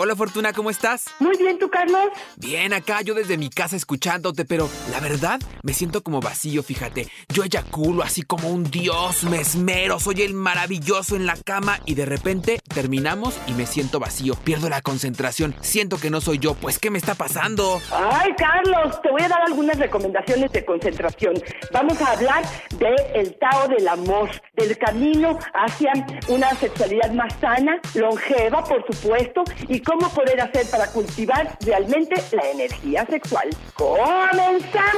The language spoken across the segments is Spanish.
Hola Fortuna, ¿cómo estás? Muy bien, ¿tú, Carlos? Bien, acá yo desde mi casa escuchándote, pero la verdad me siento como vacío, fíjate. Yo eyaculo así como un dios, me esmero, soy el maravilloso en la cama y de repente terminamos y me siento vacío. Pierdo la concentración, siento que no soy yo. Pues, ¿qué me está pasando? Ay, Carlos, te voy a dar algunas recomendaciones de concentración. Vamos a hablar del el Tao del amor, del camino hacia una sexualidad más sana, longeva, por supuesto, y cómo poder hacer para cultivar realmente la energía sexual. ¡Comenzamos!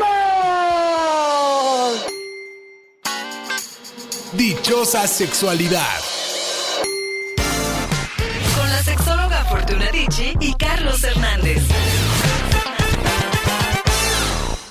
Dichosa sexualidad. Con la sexóloga Fortuna Dicci y Carlos Hernández.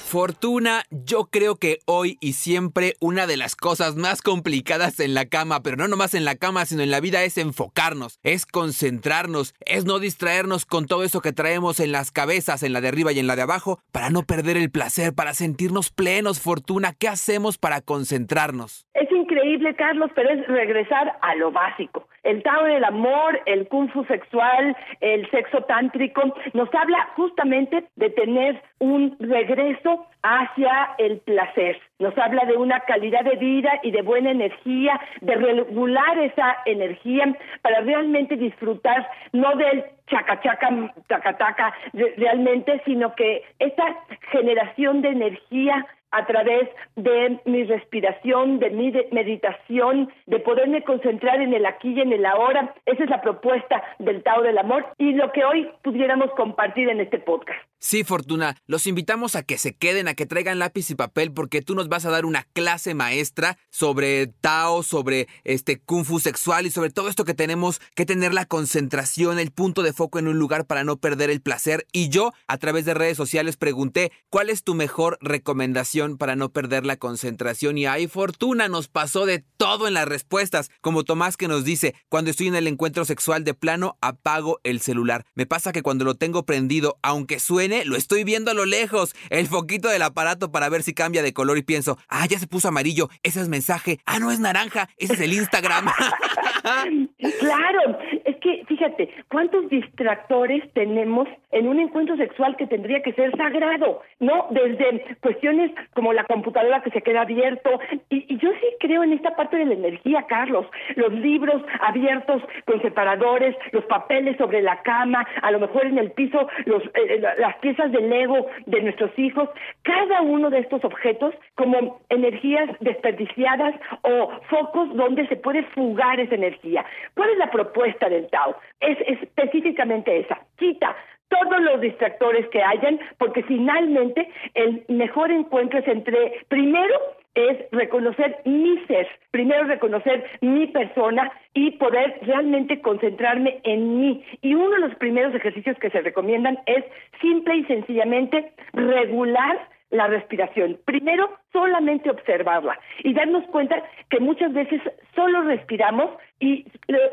Fortuna, yo creo que hoy y siempre una de las cosas más complicadas en la cama, pero no nomás en la cama, sino en la vida es enfocarnos, es concentrarnos, es no distraernos con todo eso que traemos en las cabezas, en la de arriba y en la de abajo, para no perder el placer, para sentirnos plenos, Fortuna. ¿Qué hacemos para concentrarnos? Es increíble, Carlos, pero es regresar a lo básico. El Tao del amor, el Kung Fu sexual, el sexo tántrico, nos habla justamente de tener un regreso hacia el placer. Nos habla de una calidad de vida y de buena energía, de regular esa energía para realmente disfrutar no del chaca chaca taca taca realmente, sino que esa generación de energía a través de mi respiración, de mi meditación, de poderme concentrar en el aquí y en el ahora. Esa es la propuesta del Tao del Amor y lo que hoy pudiéramos compartir en este podcast. Sí, Fortuna, los invitamos a que se queden, a que traigan lápiz y papel porque tú nos vas a dar una clase maestra sobre Tao, sobre este Kung Fu sexual y sobre todo esto que tenemos que tener la concentración, el punto de foco en un lugar para no perder el placer. Y yo, a través de redes sociales, pregunté, ¿cuál es tu mejor recomendación para no perder la concentración? Y ahí Fortuna nos pasó de todo en las respuestas, como Tomás que nos dice, cuando estoy en el encuentro sexual de plano, apago el celular. Me pasa que cuando lo tengo prendido, aunque suene lo estoy viendo a lo lejos, el foquito del aparato para ver si cambia de color y pienso, ah, ya se puso amarillo, ese es mensaje, ah, no es naranja, ese es el Instagram. claro, es que fíjate, ¿cuántos distractores tenemos en un encuentro sexual que tendría que ser sagrado? ¿No? Desde cuestiones como la computadora que se queda abierto, y, y yo sí creo en esta parte de la energía, Carlos, los libros abiertos con separadores, los papeles sobre la cama, a lo mejor en el piso los, eh, eh, las piezas del ego de nuestros hijos, cada uno de estos objetos como energías desperdiciadas o focos donde se puede fugar esa energía. ¿Cuál es la propuesta del Tao? Es específicamente esa. Quita todos los distractores que hayan, porque finalmente el mejor encuentro es entre, primero, es reconocer mi ser, primero reconocer mi persona y poder realmente concentrarme en mí. Y uno de los primeros ejercicios que se recomiendan es simple y sencillamente regular la respiración. Primero, solamente observarla y darnos cuenta que muchas veces solo respiramos y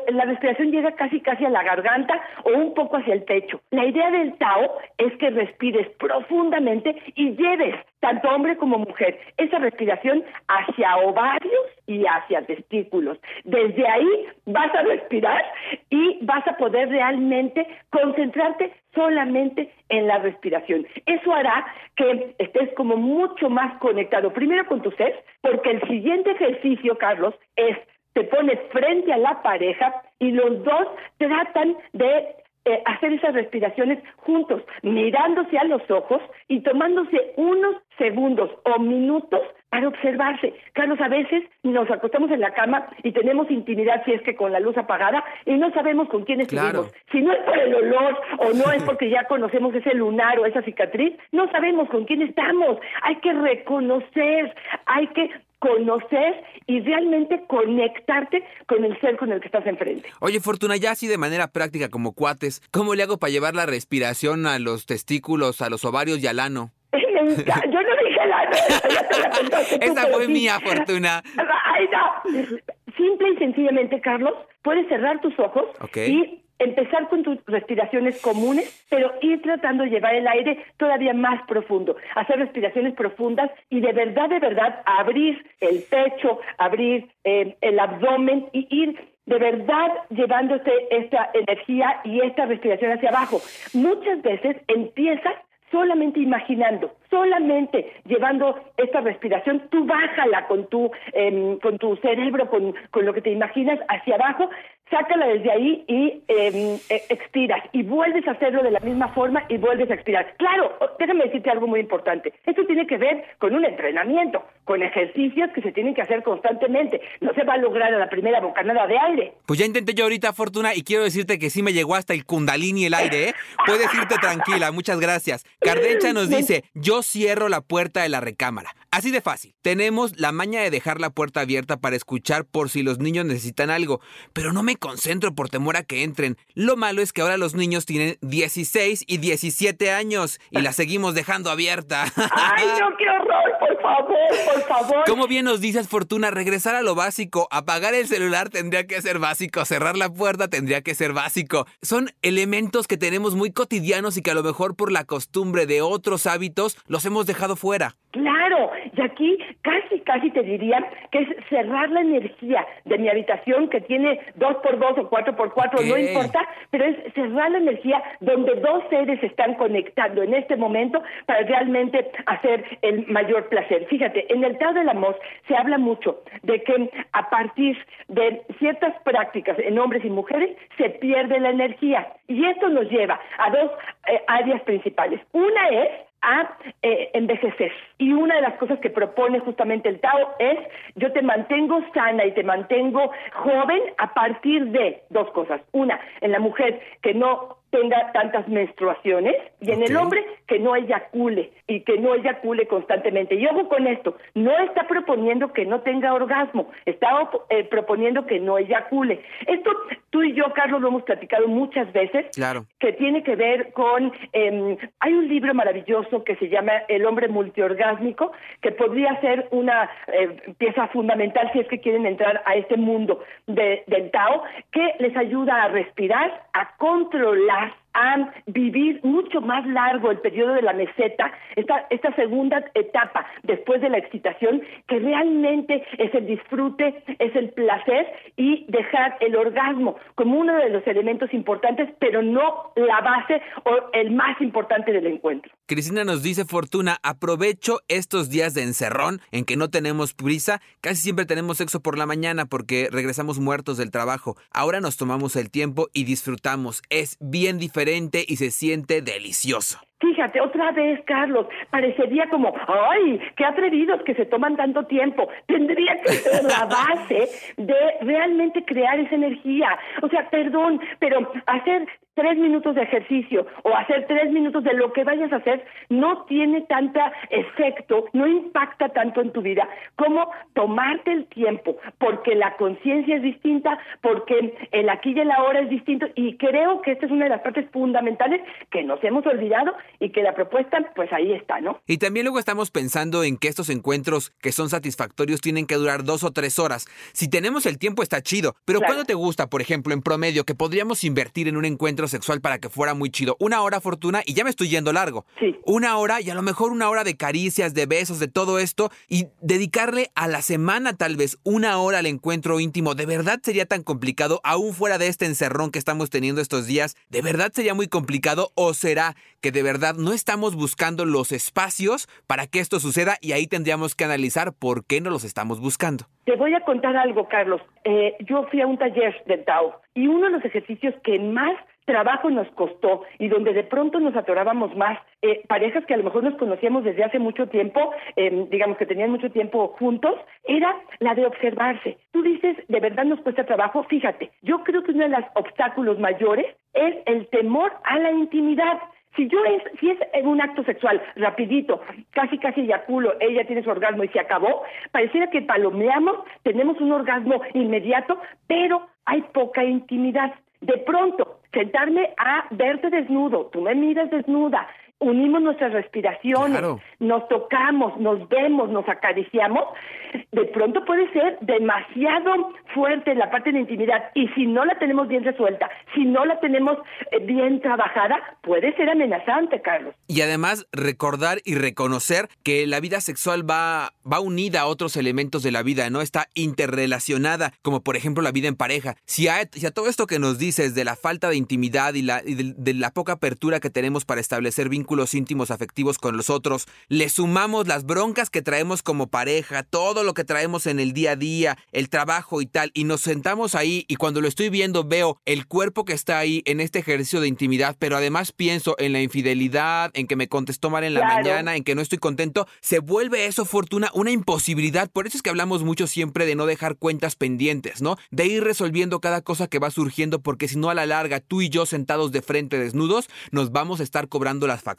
la respiración llega casi casi a la garganta o un poco hacia el pecho. La idea del Tao es que respires profundamente y lleves tanto hombre como mujer esa respiración hacia ovarios y hacia testículos. Desde ahí vas a respirar y vas a poder realmente concentrarte solamente en la respiración. Eso hará que estés como mucho más conectado primero con tu ser, porque el siguiente ejercicio, Carlos, es te pones frente a la pareja y los dos tratan de eh, hacer esas respiraciones juntos, mirándose a los ojos y tomándose unos segundos o minutos para observarse. Carlos, a veces nos acostamos en la cama y tenemos intimidad si es que con la luz apagada y no sabemos con quién estuvimos. Si no es por el olor o no es porque ya conocemos ese lunar o esa cicatriz, no sabemos con quién estamos. Hay que reconocer, hay que conocer y realmente conectarte con el ser con el que estás enfrente. Oye, Fortuna, ya así de manera práctica como cuates, ¿cómo le hago para llevar la respiración a los testículos, a los ovarios y al ano? Yo no dije la Esa fue mía, Fortuna. Ay, no. Simple y sencillamente, Carlos, puedes cerrar tus ojos y empezar con tus respiraciones comunes, pero ir tratando de llevar el aire todavía más profundo, hacer respiraciones profundas y de verdad, de verdad, abrir el pecho, abrir eh, el abdomen y ir de verdad llevándote esta energía y esta respiración hacia abajo. Muchas veces empiezas solamente imaginando, solamente llevando esta respiración, tú bájala con tu, em, con tu cerebro, con, con lo que te imaginas hacia abajo, sácala desde ahí y eh, expiras y vuelves a hacerlo de la misma forma y vuelves a expirar. Claro, déjame decirte algo muy importante. Esto tiene que ver con un entrenamiento, con ejercicios que se tienen que hacer constantemente. No se va a lograr a la primera bocanada de aire. Pues ya intenté yo ahorita, Fortuna, y quiero decirte que sí me llegó hasta el kundalini el aire, ¿eh? Puedes irte tranquila, muchas gracias. Cardencha nos dice, yo cierro la puerta de la recámara. Así de fácil. Tenemos la maña de dejar la puerta abierta para escuchar por si los niños necesitan algo, pero no me concentro por temor a que entren. Lo malo es que ahora los niños tienen 16 y 17 años y la seguimos dejando abierta. ¡Ay, no, qué horror! Por favor, por favor. Como bien nos dices, Fortuna, regresar a lo básico. Apagar el celular tendría que ser básico. Cerrar la puerta tendría que ser básico. Son elementos que tenemos muy cotidianos y que a lo mejor por la costumbre de otros hábitos los hemos dejado fuera. Claro, y aquí casi, casi te diría que es cerrar la energía de mi habitación que tiene dos por dos o cuatro por cuatro, no importa, pero es cerrar la energía donde dos seres se están conectando en este momento para realmente hacer el mayor placer. Fíjate, en el Tao del Amor se habla mucho de que a partir de ciertas prácticas en hombres y mujeres se pierde la energía y esto nos lleva a dos eh, áreas principales. Una es a eh, envejecer. Y una de las cosas que propone justamente el Tao es yo te mantengo sana y te mantengo joven a partir de dos cosas. Una, en la mujer que no tenga tantas menstruaciones y en el hombre que no eyacule y que no eyacule constantemente. Y ojo con esto, no está proponiendo que no tenga orgasmo, está eh, proponiendo que no eyacule. Esto tú y yo, Carlos, lo hemos platicado muchas veces, claro. que tiene que ver con, eh, hay un libro maravilloso que se llama El hombre multiorgásmico, que podría ser una eh, pieza fundamental si es que quieren entrar a este mundo de, del Tao, que les ayuda a respirar, a controlar back a vivir mucho más largo el periodo de la meseta, esta, esta segunda etapa después de la excitación, que realmente es el disfrute, es el placer y dejar el orgasmo como uno de los elementos importantes, pero no la base o el más importante del encuentro. Cristina nos dice, Fortuna, aprovecho estos días de encerrón en que no tenemos prisa, casi siempre tenemos sexo por la mañana porque regresamos muertos del trabajo. Ahora nos tomamos el tiempo y disfrutamos. Es bien diferente y se siente delicioso. Fíjate, otra vez, Carlos, parecería como, ay, qué atrevidos que se toman tanto tiempo. Tendría que ser la base de realmente crear esa energía. O sea, perdón, pero hacer tres minutos de ejercicio o hacer tres minutos de lo que vayas a hacer no tiene tanta efecto, no impacta tanto en tu vida como tomarte el tiempo, porque la conciencia es distinta, porque el aquí y el ahora es distinto y creo que esta es una de las partes fundamentales que nos hemos olvidado y que la propuesta pues ahí está, ¿no? Y también luego estamos pensando en que estos encuentros que son satisfactorios tienen que durar dos o tres horas. Si tenemos el tiempo está chido, pero ¿cuándo te gusta, por ejemplo, en promedio, que podríamos invertir en un encuentro sexual para que fuera muy chido. Una hora, Fortuna, y ya me estoy yendo largo. Sí. Una hora y a lo mejor una hora de caricias, de besos, de todo esto, y dedicarle a la semana tal vez una hora al encuentro íntimo. ¿De verdad sería tan complicado, aún fuera de este encerrón que estamos teniendo estos días? ¿De verdad sería muy complicado o será que de verdad no estamos buscando los espacios para que esto suceda y ahí tendríamos que analizar por qué no los estamos buscando? Te voy a contar algo, Carlos. Eh, yo fui a un taller del Tao y uno de los ejercicios que más trabajo nos costó y donde de pronto nos atorábamos más, eh, parejas que a lo mejor nos conocíamos desde hace mucho tiempo, eh, digamos que tenían mucho tiempo juntos, era la de observarse. Tú dices, de verdad nos cuesta trabajo, fíjate, yo creo que uno de los obstáculos mayores es el temor a la intimidad. Si yo es, si es en un acto sexual rapidito, casi casi eyaculo, ella tiene su orgasmo y se acabó, pareciera que palomeamos, tenemos un orgasmo inmediato, pero hay poca intimidad. De pronto, sentarme a verte desnudo, tú me miras desnuda unimos nuestras respiraciones, nos tocamos, nos vemos, nos acariciamos, de pronto puede ser demasiado fuerte la parte de intimidad y si no la tenemos bien resuelta, si no la tenemos eh, bien trabajada, puede ser amenazante, Carlos. Y además recordar y reconocer que la vida sexual va, va unida a otros elementos de la vida, ¿no? Está interrelacionada, como por ejemplo la vida en pareja. Si a, si a todo esto que nos dices de la falta de intimidad y, la, y de la poca apertura que tenemos para establecer vínculos íntimos afectivos con los otros, le sumamos las broncas que traemos como pareja, todo lo que traemos en el día a día, el trabajo y tal, y nos sentamos ahí y cuando lo estoy viendo veo el cuerpo que está ahí en este ejercicio de intimidad, pero además pienso en la infidelidad, en que me contestó mal en la mañana, en que no estoy contento, se vuelve eso, Fortuna, una imposibilidad. Por eso es que hablamos mucho siempre de no dejar cuentas pendientes, ¿no? De ir resolviendo cada cosa que va surgiendo, porque si no a la larga tú y yo sentados de frente desnudos, nos vamos a estar cobrando las facturas.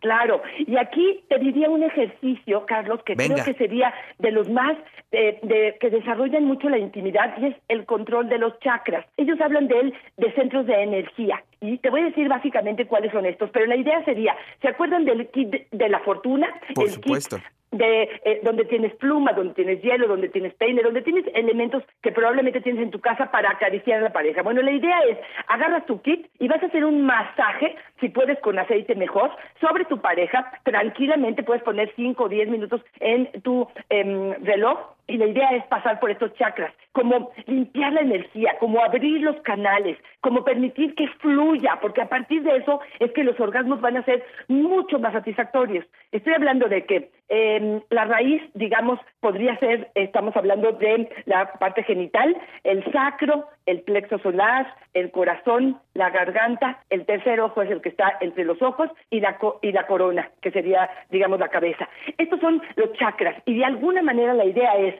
Claro, y aquí te diría un ejercicio, Carlos, que creo que sería de los más de, que desarrollan mucho la intimidad y es el control de los chakras. Ellos hablan de él de centros de energía. Y te voy a decir básicamente cuáles son estos, pero la idea sería, ¿se acuerdan del kit de la fortuna? Por supuesto de eh, donde tienes pluma, donde tienes hielo, donde tienes peine, donde tienes elementos que probablemente tienes en tu casa para acariciar a la pareja. Bueno, la idea es, agarras tu kit y vas a hacer un masaje, si puedes con aceite mejor, sobre tu pareja. Tranquilamente puedes poner 5 o 10 minutos en tu em, reloj y la idea es pasar por estos chakras, como limpiar la energía, como abrir los canales, como permitir que fluya, porque a partir de eso es que los orgasmos van a ser mucho más satisfactorios. Estoy hablando de que eh, la raíz, digamos, podría ser, estamos hablando de la parte genital, el sacro, el plexo solar, el corazón, la garganta, el tercer ojo es el que está entre los ojos y la, y la corona, que sería, digamos, la cabeza. Estos son los chakras y de alguna manera la idea es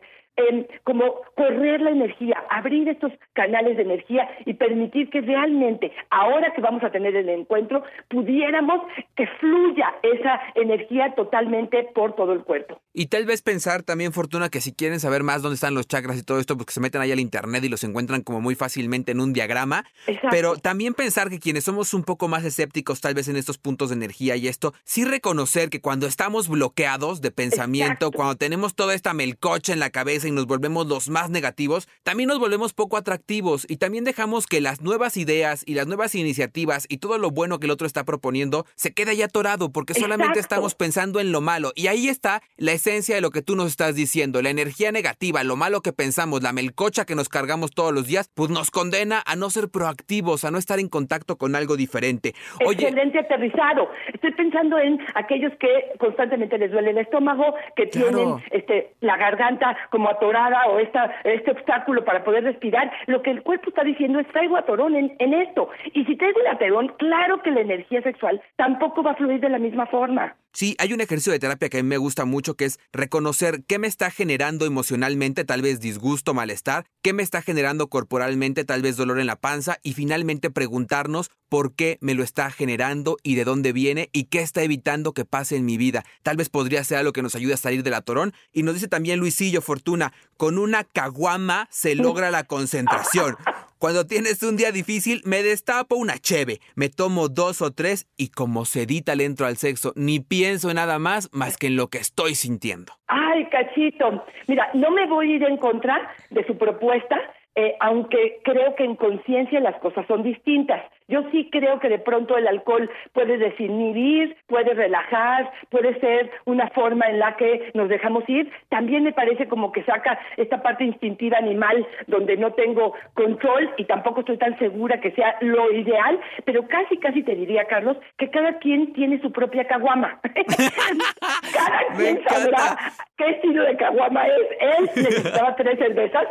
como correr la energía, abrir estos canales de energía y permitir que realmente, ahora que vamos a tener el encuentro, pudiéramos que fluya esa energía totalmente por todo el cuerpo. Y tal vez pensar también, Fortuna, que si quieren saber más dónde están los chakras y todo esto, pues que se meten ahí al internet y los encuentran como muy fácilmente en un diagrama. Pero también pensar que quienes somos un poco más escépticos tal vez en estos puntos de energía y esto, sí reconocer que cuando estamos bloqueados de pensamiento, cuando tenemos toda esta melcocha en la cabeza, y nos volvemos los más negativos, también nos volvemos poco atractivos y también dejamos que las nuevas ideas y las nuevas iniciativas y todo lo bueno que el otro está proponiendo se quede ahí atorado porque solamente estamos pensando en lo malo. Y ahí está la esencia de lo que tú nos estás diciendo. La energía negativa, lo malo que pensamos, la melcocha que nos cargamos todos los días, pues nos condena a no ser proactivos, a no estar en contacto con algo diferente. Excelente aterrizado. Estoy pensando en aquellos que constantemente les duele el estómago, que tienen este, la garganta como atorada o esta, este obstáculo para poder respirar, lo que el cuerpo está diciendo es traigo atorón en, en esto. Y si traigo el atorón, claro que la energía sexual tampoco va a fluir de la misma forma. Sí, hay un ejercicio de terapia que a mí me gusta mucho que es reconocer qué me está generando emocionalmente, tal vez disgusto, malestar, qué me está generando corporalmente, tal vez dolor en la panza y finalmente preguntarnos por qué me lo está generando y de dónde viene y qué está evitando que pase en mi vida. Tal vez podría ser algo que nos ayude a salir del atorón. Y nos dice también Luisillo Fortuna, con una caguama se logra la concentración. Cuando tienes un día difícil, me destapo una cheve, me tomo dos o tres y como sedita le entro al sexo, ni pienso en nada más más que en lo que estoy sintiendo. Ay, cachito. Mira, no me voy a ir en contra de su propuesta, eh, aunque creo que en conciencia las cosas son distintas. Yo sí creo que de pronto el alcohol puede desinhibir, puede relajar, puede ser una forma en la que nos dejamos ir. También me parece como que saca esta parte instintiva animal donde no tengo control y tampoco estoy tan segura que sea lo ideal, pero casi, casi te diría, Carlos, que cada quien tiene su propia caguama. cada quien sabrá qué estilo de caguama es. Él necesitaba tres cervezas,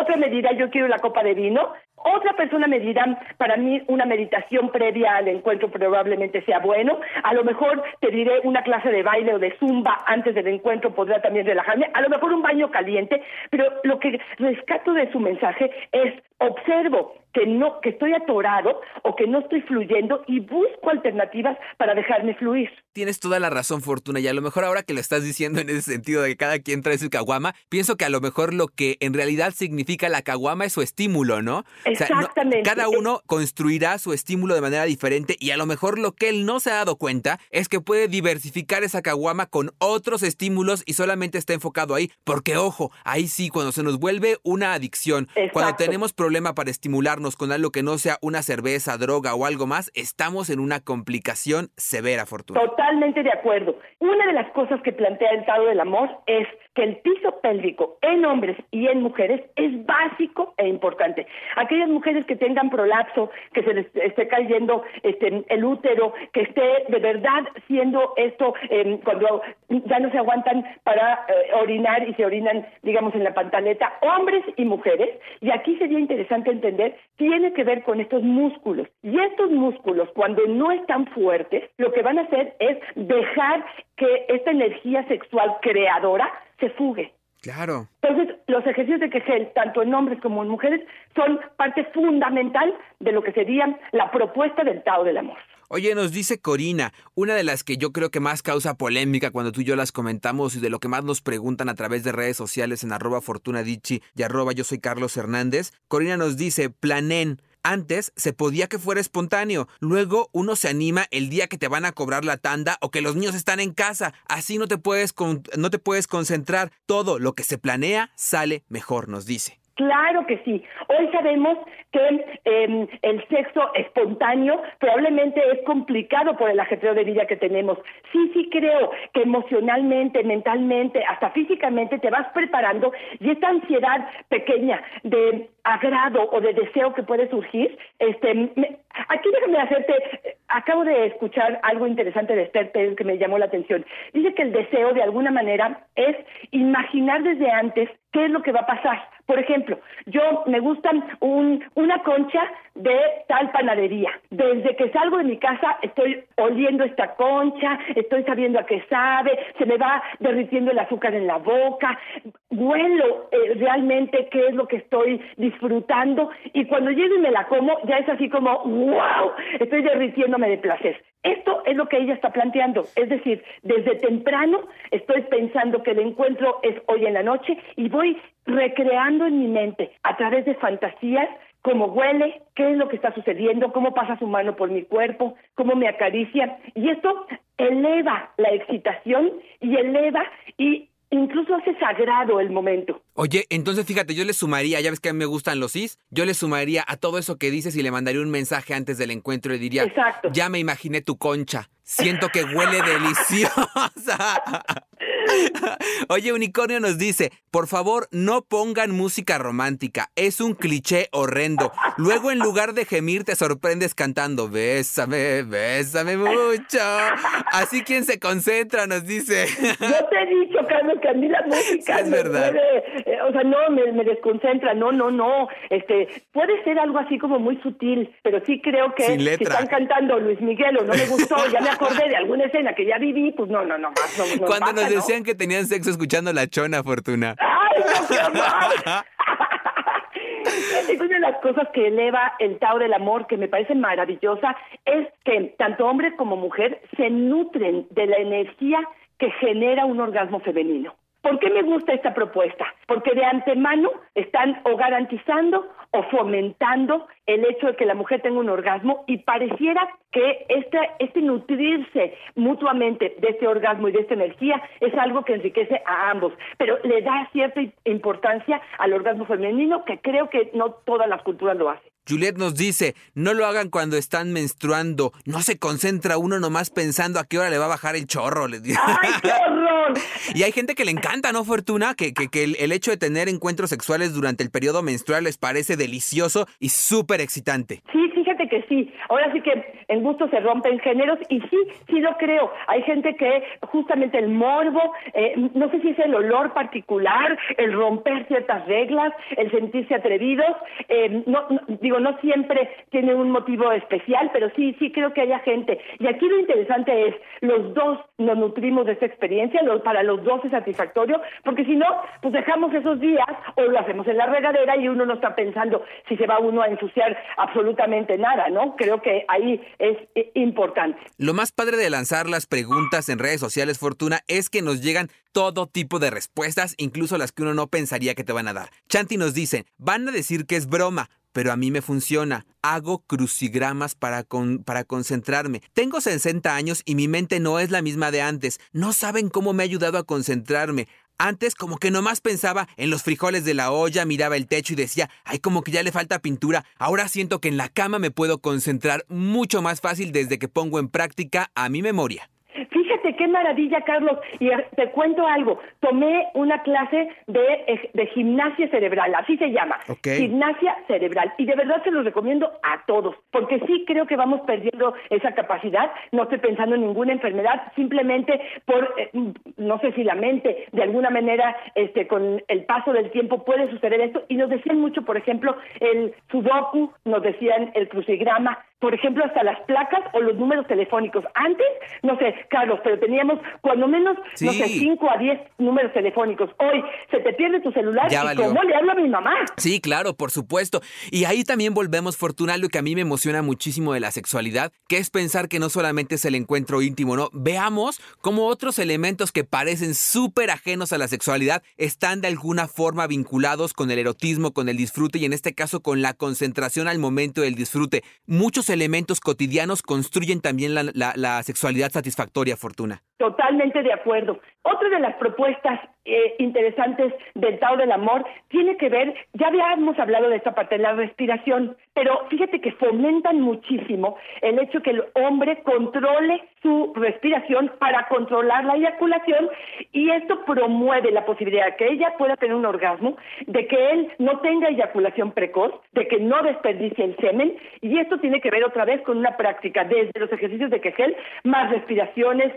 otro me dirá yo quiero la copa de vino, otra persona me dirá, para mí una meditación previa al encuentro probablemente sea bueno. A lo mejor te diré una clase de baile o de zumba antes del encuentro podrá también relajarme. A lo mejor un baño caliente, pero lo que rescato de su mensaje es observo que no, que estoy atorado o que no estoy fluyendo y busco alternativas para dejarme fluir. Tienes toda la razón, Fortuna, y a lo mejor ahora que lo estás diciendo en ese sentido de que cada quien trae su caguama, pienso que a lo mejor lo que en realidad significa la caguama es su estímulo, ¿no? Exactamente. cada uno construirá su estímulo de manera diferente y a lo mejor lo que él no se ha dado cuenta es que puede diversificar esa caguama con otros estímulos y solamente está enfocado ahí, porque ojo, ahí sí, cuando se nos vuelve una adicción, cuando tenemos problema para estimularnos con algo que no sea una cerveza, droga o algo más, estamos en una complicación severa, Fortuna. Totalmente de acuerdo. Una de las cosas que plantea el Estado del Amor es que el piso pélvico en hombres y en mujeres es básico e importante. Aquellas mujeres que tengan prolapso, que se les esté cayendo este, el útero, que esté de verdad siendo esto em, cuando ya no se aguantan para eh, orinar y se orinan, digamos, en la pantaleta, hombres y mujeres. Y aquí sería interesante entender, tiene que ver con estos músculos. Y estos músculos, cuando no están fuertes, lo que van a hacer es dejar que esta energía sexual creadora se fugue. Claro. Entonces, los ejercicios de Kegel, tanto en hombres como en mujeres, son parte fundamental de lo que sería la propuesta del Tao del Amor. Oye, nos dice Corina, una de las que yo creo que más causa polémica cuando tú y yo las comentamos y de lo que más nos preguntan a través de redes sociales en arroba fortunadichi y arroba yo soy Carlos Hernández. Corina nos dice, planen antes se podía que fuera espontáneo, luego uno se anima el día que te van a cobrar la tanda o que los niños están en casa, así no te puedes, no te puedes concentrar, todo lo que se planea sale mejor, nos dice. Claro que sí. Hoy sabemos que em, el sexo espontáneo probablemente es complicado por el ajetreo de vida que tenemos. Sí, sí creo que emocionalmente, mentalmente, hasta físicamente te vas preparando y esta ansiedad pequeña de agrado o de deseo que puede surgir, este, aquí déjame hacerte, acabo de escuchar algo interesante de Esther Pérez que me llamó la atención. Dice que el deseo de alguna manera es imaginar desde antes qué es lo que va a pasar. Por ejemplo, yo me gusta un, una concha de tal panadería. Desde que salgo de mi casa estoy oliendo esta concha, estoy sabiendo a qué sabe, se me va derritiendo el azúcar en la boca, huelo eh, realmente qué es lo que estoy disfrutando y cuando llego y me la como ya es así como, wow, estoy derritiéndome de placer. Esto es lo que ella está planteando, es decir, desde temprano estoy pensando que el encuentro es hoy en la noche y voy recreando en mi mente a través de fantasías cómo huele, qué es lo que está sucediendo, cómo pasa su mano por mi cuerpo, cómo me acaricia. Y esto eleva la excitación y eleva y incluso hace sagrado el momento. Oye, entonces fíjate, yo le sumaría, ya ves que a mí me gustan los is, yo le sumaría a todo eso que dices y le mandaría un mensaje antes del encuentro y diría, Exacto. ya me imaginé tu concha, siento que huele deliciosa. Oye, Unicornio nos dice, por favor, no pongan música romántica, es un cliché horrendo. Luego, en lugar de gemir, te sorprendes cantando, bésame, bésame mucho. Así quien se concentra, nos dice. Yo te Carlos, que a mí la música es verdad. Eh, o sea, no, me, me, desconcentra, no, no, no. Este, puede ser algo así como muy sutil, pero sí creo que si están cantando Luis Miguel o no me gustó, ya me acordé de alguna escena que ya viví, pues no, no, no, más, no, Cuando nos decían que tenían sexo escuchando la chona, Fortuna. ¡Ay, no, qué una de las cosas que eleva el Tao del amor, que me parece maravillosa, es que tanto hombre como mujer se nutren de la energía que genera un orgasmo femenino. ¿Por qué me gusta esta propuesta? Porque de antemano están o garantizando o fomentando el hecho de que la mujer tenga un orgasmo y pareciera que este, este nutrirse mutuamente de este orgasmo y de esta energía es algo que enriquece a ambos, pero le da cierta importancia al orgasmo femenino que creo que no todas las culturas lo hacen. Juliet nos dice, no lo hagan cuando están menstruando, no se concentra uno nomás pensando a qué hora le va a bajar el chorro. ¡Ay, qué horror! y hay gente que le encanta, ¿no, Fortuna? Que, que, que el, hecho de tener encuentros sexuales durante el periodo menstrual les parece delicioso y súper excitante. Sí, que sí, ahora sí que en gusto se rompen géneros y sí, sí lo creo. Hay gente que justamente el morbo, eh, no sé si es el olor particular, el romper ciertas reglas, el sentirse atrevidos, eh, no, digo, no siempre tiene un motivo especial, pero sí, sí creo que haya gente. Y aquí lo interesante es, los dos nos nutrimos de esa experiencia, para los dos es satisfactorio, porque si no, pues dejamos esos días o lo hacemos en la regadera y uno no está pensando si se va uno a ensuciar absolutamente nada, ¿no? Creo que ahí es importante. Lo más padre de lanzar las preguntas en redes sociales, Fortuna, es que nos llegan todo tipo de respuestas, incluso las que uno no pensaría que te van a dar. Chanti nos dice, van a decir que es broma, pero a mí me funciona. Hago crucigramas para, para concentrarme. Tengo 60 años y mi mente no es la misma de antes. No saben cómo me ha ayudado a concentrarme. Antes como que nomás pensaba en los frijoles de la olla, miraba el techo y decía, ay, como que ya le falta pintura. Ahora siento que en la cama me puedo concentrar mucho más fácil desde que pongo en práctica a mi memoria qué maravilla, Carlos. Y eh, te cuento algo. Tomé una clase de, de gimnasia cerebral, así se llama. Gimnasia cerebral. Y de verdad se los recomiendo a todos, porque sí creo que vamos perdiendo esa capacidad. No estoy pensando en ninguna enfermedad, simplemente por, eh, no sé si la mente, de alguna manera, este, con el paso del tiempo puede suceder esto. Y nos decían mucho, por ejemplo, el sudoku, nos decían el crucigrama, por ejemplo, hasta las placas o los números telefónicos. Antes, no sé, Carlos, pero teníamos cuando menos, no sé, 5 a 10 números telefónicos. Hoy se te pierde tu celular y cómo le hablo a mi mamá. Sí, claro, por supuesto. Y ahí también volvemos, Fortuna, lo que a mí me emociona muchísimo de la sexualidad, que es pensar que no solamente es el encuentro íntimo, ¿no? Veamos cómo otros elementos que parecen súper ajenos a la sexualidad están de alguna forma vinculados con el erotismo, con el disfrute y en este caso con la concentración al momento del disfrute. Muchos elementos cotidianos construyen también la, sexualidad satisfactoria, Fortuna. Totalmente de acuerdo. Otra de las propuestas eh, interesantes del Tao del Amor tiene que ver, ya habíamos hablado de esta parte, de la respiración, pero fíjate que fomentan muchísimo el hecho que el hombre controle su respiración para controlar la eyaculación y esto promueve la posibilidad de que ella pueda tener un orgasmo, de que él no tenga eyaculación precoz, de que no desperdicie el semen y esto tiene que ver otra vez con una práctica desde los ejercicios de Kegel, más respiraciones,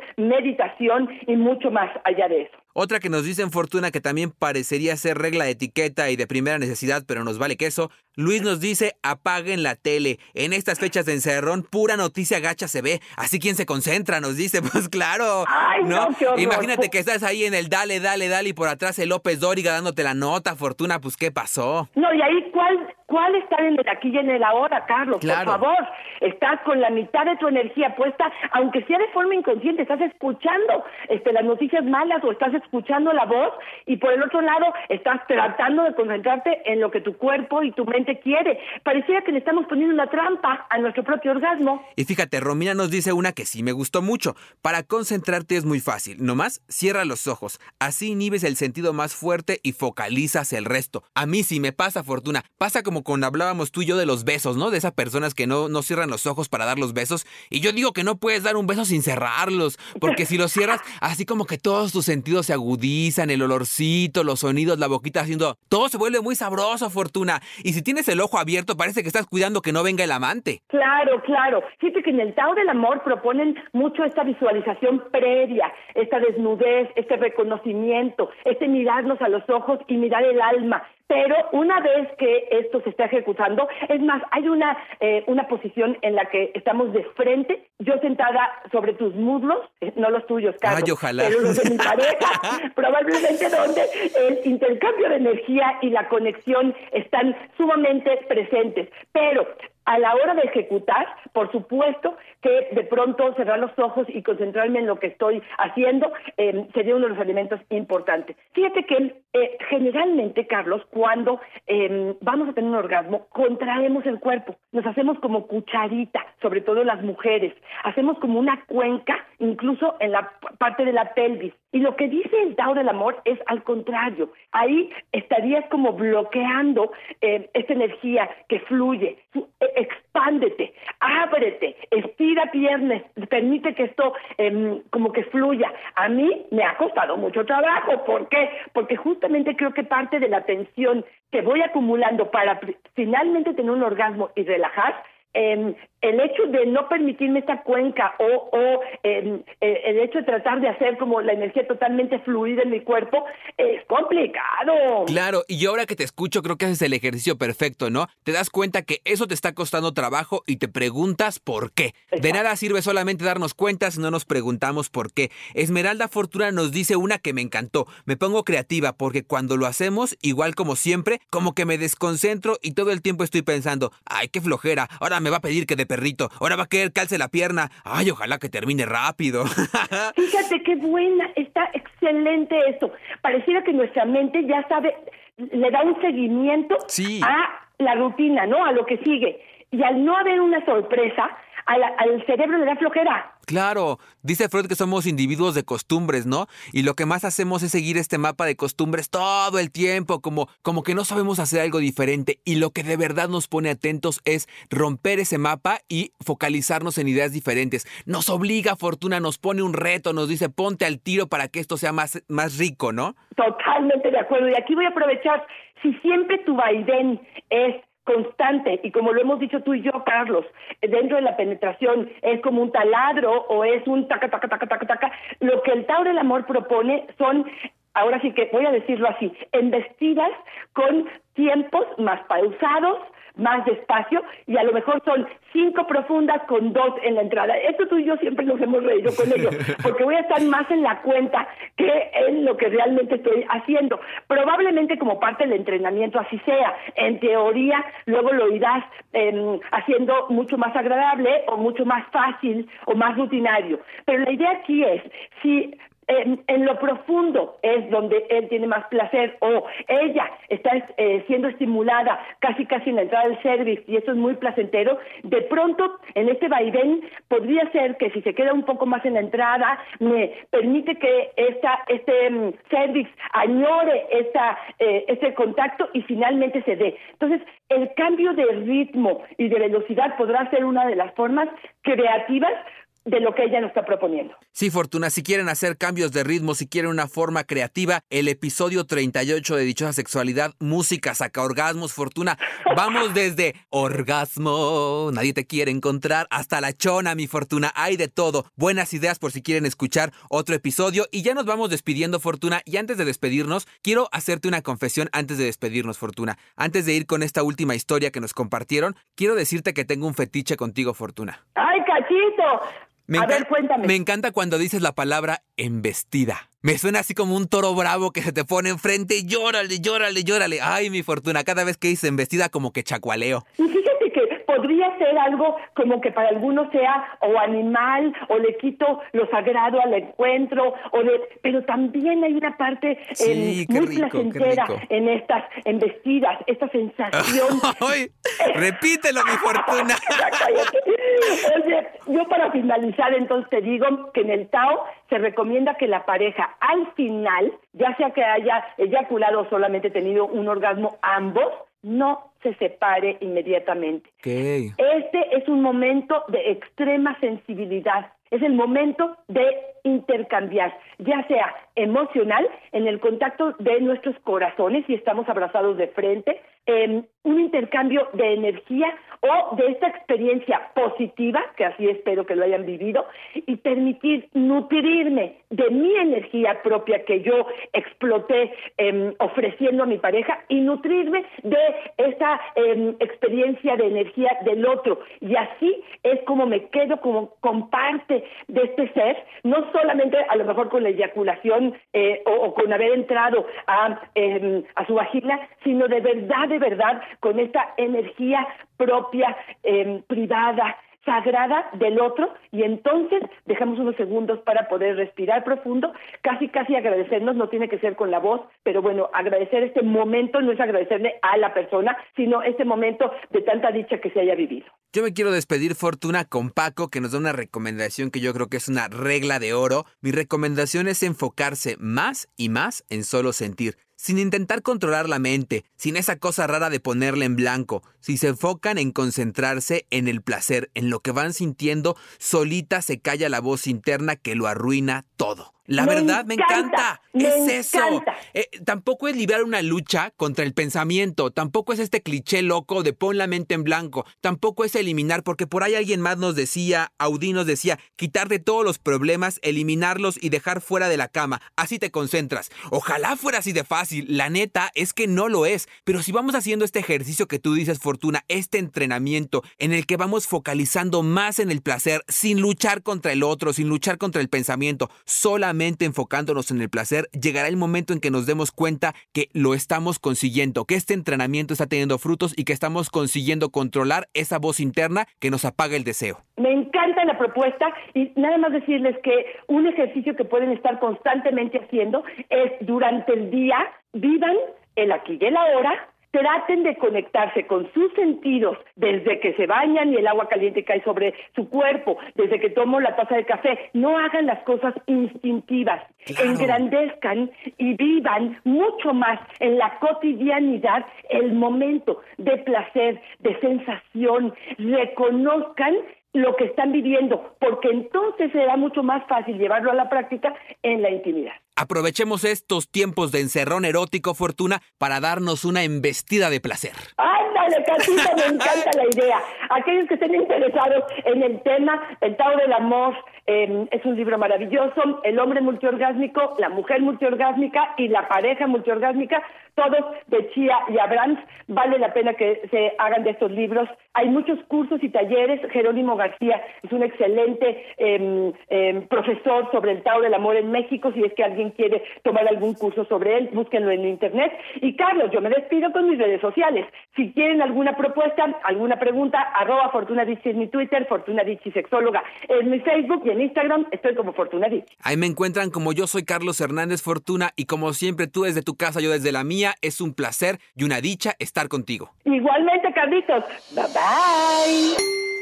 y mucho más allá de eso. Otra que nos dicen Fortuna que también parecería ser regla de etiqueta y de primera necesidad, pero nos vale queso. Luis nos dice, apaguen la tele. En estas fechas de encerrón, pura noticia gacha se ve. Así quien se concentra, nos dice. Pues claro. ¿no? Imagínate que estás ahí en el dale, dale, dale y por atrás el López Dóriga dándote la nota, Fortuna, pues ¿qué pasó? No, y ahí cuál ¿Cuál está en el aquí y en el ahora, Carlos? Por favor, estás con la mitad de tu energía puesta, aunque sea de forma inconsciente, estás escuchando este, las noticias malas o estás escuchando la voz y por el otro lado estás tratando de concentrarte en lo que tu cuerpo y tu mente quiere. Pareciera que le estamos poniendo una trampa a nuestro propio orgasmo. Y fíjate, Romina nos dice una que sí me gustó mucho. Para concentrarte es muy fácil. Nomás cierra los ojos. Así inhibes el sentido más fuerte y focalizas el resto. A mí sí me pasa, Fortuna. Pasa como cuando hablábamos tú y yo de los besos, ¿no? De esas personas que no, no cierran los ojos para dar los besos. Y yo digo que no puedes dar un beso sin cerrarlos, porque si los cierras, así como que todos tus sentidos se agudizan, el olorcito, los sonidos, la boquita haciendo... Todo se vuelve muy sabroso, Fortuna. Y si tienes el ojo abierto, parece que estás cuidando que no venga el amante. Claro, claro. Fíjate que en el Tao del Amor proponen mucho esta visualización previa, esta desnudez, este reconocimiento, este mirarnos a los ojos y mirar el alma. Pero una vez que esto se está ejecutando, es más, hay una, eh, una posición en la que estamos de frente, yo sentada sobre tus muslos, eh, no los tuyos, Carlos, Ay, ojalá. pero los de mi pareja, probablemente donde el intercambio de energía y la conexión están sumamente presentes. Pero a la hora de ejecutar, por supuesto que de pronto cerrar los ojos y concentrarme en lo que estoy haciendo eh, sería uno de los elementos importantes. Fíjate que eh, generalmente, Carlos, cuando eh, vamos a tener un orgasmo, contraemos el cuerpo, nos hacemos como cucharita, sobre todo las mujeres, hacemos como una cuenca, incluso en la parte de la pelvis. Y lo que dice el Tao del amor es al contrario, ahí estarías como bloqueando esta energía que fluye expándete, ábrete, estira piernas, permite que esto em, como que fluya. A mí me ha costado mucho trabajo, ¿por qué? Porque justamente creo que parte de la tensión que voy acumulando para finalmente tener un orgasmo y relajar em, el hecho de no permitirme esta cuenca o, o em, eh, el hecho de tratar de hacer como la energía totalmente fluida en mi cuerpo es complicado. Claro, y ahora que te escucho creo que haces el ejercicio perfecto, ¿no? Te das cuenta que eso te está costando trabajo y te preguntas por qué. De nada sirve solamente darnos cuenta si no nos preguntamos por qué. Esmeralda Fortuna nos dice una que me encantó. Me pongo creativa porque cuando lo hacemos, igual como siempre, como que me desconcentro y todo el tiempo estoy pensando, ay, qué flojera, ahora me va a pedir que de perrito, ahora va a querer calce la pierna, ay, ojalá que termine rápido. Fíjate qué buena, está excelente eso. Pareciera que nuestra mente ya sabe, le da un seguimiento a la rutina, ¿no? A lo que sigue. Y al no haber una sorpresa, al, cerebro le da flojera. Claro, dice Freud que somos individuos de costumbres, ¿no? Y lo que más hacemos es seguir este mapa de costumbres todo el tiempo, como, como que no sabemos hacer algo diferente. Y lo que de verdad nos pone atentos es romper ese mapa y focalizarnos en ideas diferentes. Nos obliga, Fortuna, nos pone un reto, nos dice ponte al tiro para que esto sea más, más rico, ¿no? Totalmente de acuerdo. Y aquí voy a aprovechar, si siempre tu vaivén es constante y como lo hemos dicho tú y yo, Carlos, dentro de la penetración es como un taladro o es un taca, taca, taca, taca, taca. Lo que el Tao del Amor propone son, ahora sí que voy a decirlo así, embestidas con tiempos más pausados, más despacio y a lo mejor son cinco profundas con dos en la entrada. Esto tú y yo siempre nos hemos reído con ello, porque voy a estar más en la cuenta que en lo que realmente estoy haciendo. Probablemente como parte del entrenamiento así sea. En teoría, luego lo irás em, haciendo mucho más agradable o mucho más fácil o más rutinario. Pero la idea aquí es, si en, lo profundo es donde él tiene más placer o ella está eh, siendo estimulada casi casi en la entrada del service y eso es muy placentero, de pronto en este vaivén podría ser que si se queda un poco más en la entrada me permite que esta, este um, service añore esta, eh, este contacto y finalmente se dé. Entonces, el cambio de ritmo y de velocidad podrá ser una de las formas creativas de lo que ella nos está proponiendo. Sí, Fortuna, si quieren hacer cambios de ritmo, si quieren una forma creativa, el episodio 38 de Dichosa Sexualidad, música, saca orgasmos, Fortuna. Vamos desde orgasmo, nadie te quiere encontrar, hasta la chona, mi Fortuna. Hay de todo. Buenas ideas por si quieren escuchar otro episodio. Y ya nos vamos despidiendo, Fortuna. Y antes de despedirnos, quiero hacerte una confesión antes de despedirnos, Fortuna. Antes de ir con esta última historia que nos compartieron, quiero decirte que tengo un fetiche contigo, Fortuna. ¡Ay, cachito! Me a ver, cuéntame. Me encanta cuando dices la palabra embestida. Me suena así como un toro bravo que se te pone enfrente. Y llórale, llórale, llórale. Ay, mi fortuna, cada vez que dices embestida como que chacualeo. Y fíjate que podría ser algo como que para algunos sea o animal o le quito lo sagrado al encuentro o de pero también hay una parte em, muy placentera en estas embestidas esta sensación. Ay, repítelo mi fortuna. Oye, yo para finalizar entonces te digo que en el Tao se recomienda que la pareja al final ya sea que haya eyaculado o solamente tenido un orgasmo ambos no se separe inmediatamente. Este es un momento de extrema sensibilidad. Es el momento de intercambiar, ya sea emocional, en el contacto de nuestros corazones, y estamos abrazados de frente, en un intercambio de energía o de esta experiencia positiva, que así espero que lo hayan vivido, y permitir nutrirme de mi energía propia que yo exploté em, ofreciendo a mi pareja y nutrirme de esa em, experiencia de energía del otro. Y así es como me quedo como con parte de este ser, no solamente a lo mejor con la eyaculación eh, o, con haber entrado a, em, a su vagina, sino de verdad, de verdad, con esta energía propia, eh, privada, sagrada del otro y entonces dejamos unos segundos para poder respirar profundo, casi casi agradecernos, no tiene que ser con la voz, pero bueno, agradecer este momento no es agradecerle a la persona, sino este momento de tanta dicha que se haya vivido. Yo me quiero despedir, Fortuna, con Paco, que nos da una recomendación que yo creo que es una regla de oro. Mi recomendación es enfocarse más y más en solo sentir sin intentar controlar la mente, sin esa cosa rara de ponerla en blanco, si se enfocan en concentrarse en el placer, en lo que van sintiendo, solita se calla la voz interna que lo arruina todo. La verdad, me encanta. es eso. Eh, tampoco es librar una lucha contra el pensamiento. Tampoco es este cliché loco de pon la mente en blanco. Tampoco es eliminar, porque por ahí alguien más nos decía, Audi nos decía, quitarte todos los problemas, eliminarlos y dejar fuera de la cama. Así te concentras. Ojalá fuera así de fácil. La neta es que no lo es. Pero si vamos haciendo este ejercicio que tú dices, Fortuna, este entrenamiento en el que vamos focalizando más en el placer, sin luchar contra el otro, sin luchar contra el pensamiento, solamente enfocándonos en el placer, llegará el momento en que nos demos cuenta que lo estamos consiguiendo, que este entrenamiento está teniendo frutos y que estamos consiguiendo controlar esa voz interna que nos apaga el deseo. Me encanta la propuesta y nada más decirles que un ejercicio que pueden estar constantemente haciendo es durante el día, vivan el aquí y el ahora, traten de conectarse con sus sentidos desde que se bañan y el agua caliente cae sobre su cuerpo, desde que tomo la taza de café. No hagan las cosas instintivas, engrandezcan y vivan mucho más en la cotidianidad el momento de placer, de sensación. Reconozcan lo que están viviendo, porque entonces será mucho más fácil llevarlo a la práctica en la intimidad. Aprovechemos estos tiempos de encerrón erótico, Fortuna, para darnos una embestida de placer. Ándale, Casita, me encanta la idea. Aquellos que estén interesados en el tema, el Tao del Amor em, es un libro maravilloso, el hombre multiorgásmico, la mujer multiorgásmica y la pareja multiorgásmica, todos de Chia y Abrams. Vale la pena que se hagan de estos libros. Hay muchos cursos y talleres. Jerónimo García es un excelente em, em, profesor sobre el Tao del Amor en México. Si es que alguien quiere tomar algún curso sobre él, búsquenlo en internet. Y Carlos, yo me despido con mis redes sociales. Si quieren alguna propuesta, alguna pregunta, arroba Fortuna en mi Twitter, Fortuna Sexóloga en mi Facebook y en Instagram estoy como Fortuna Ahí me encuentran como yo soy Carlos Hernández Fortuna y como siempre tú desde tu casa, yo desde la mía, es un placer y una dicha estar contigo. Igualmente, Carlitos. Bye bye.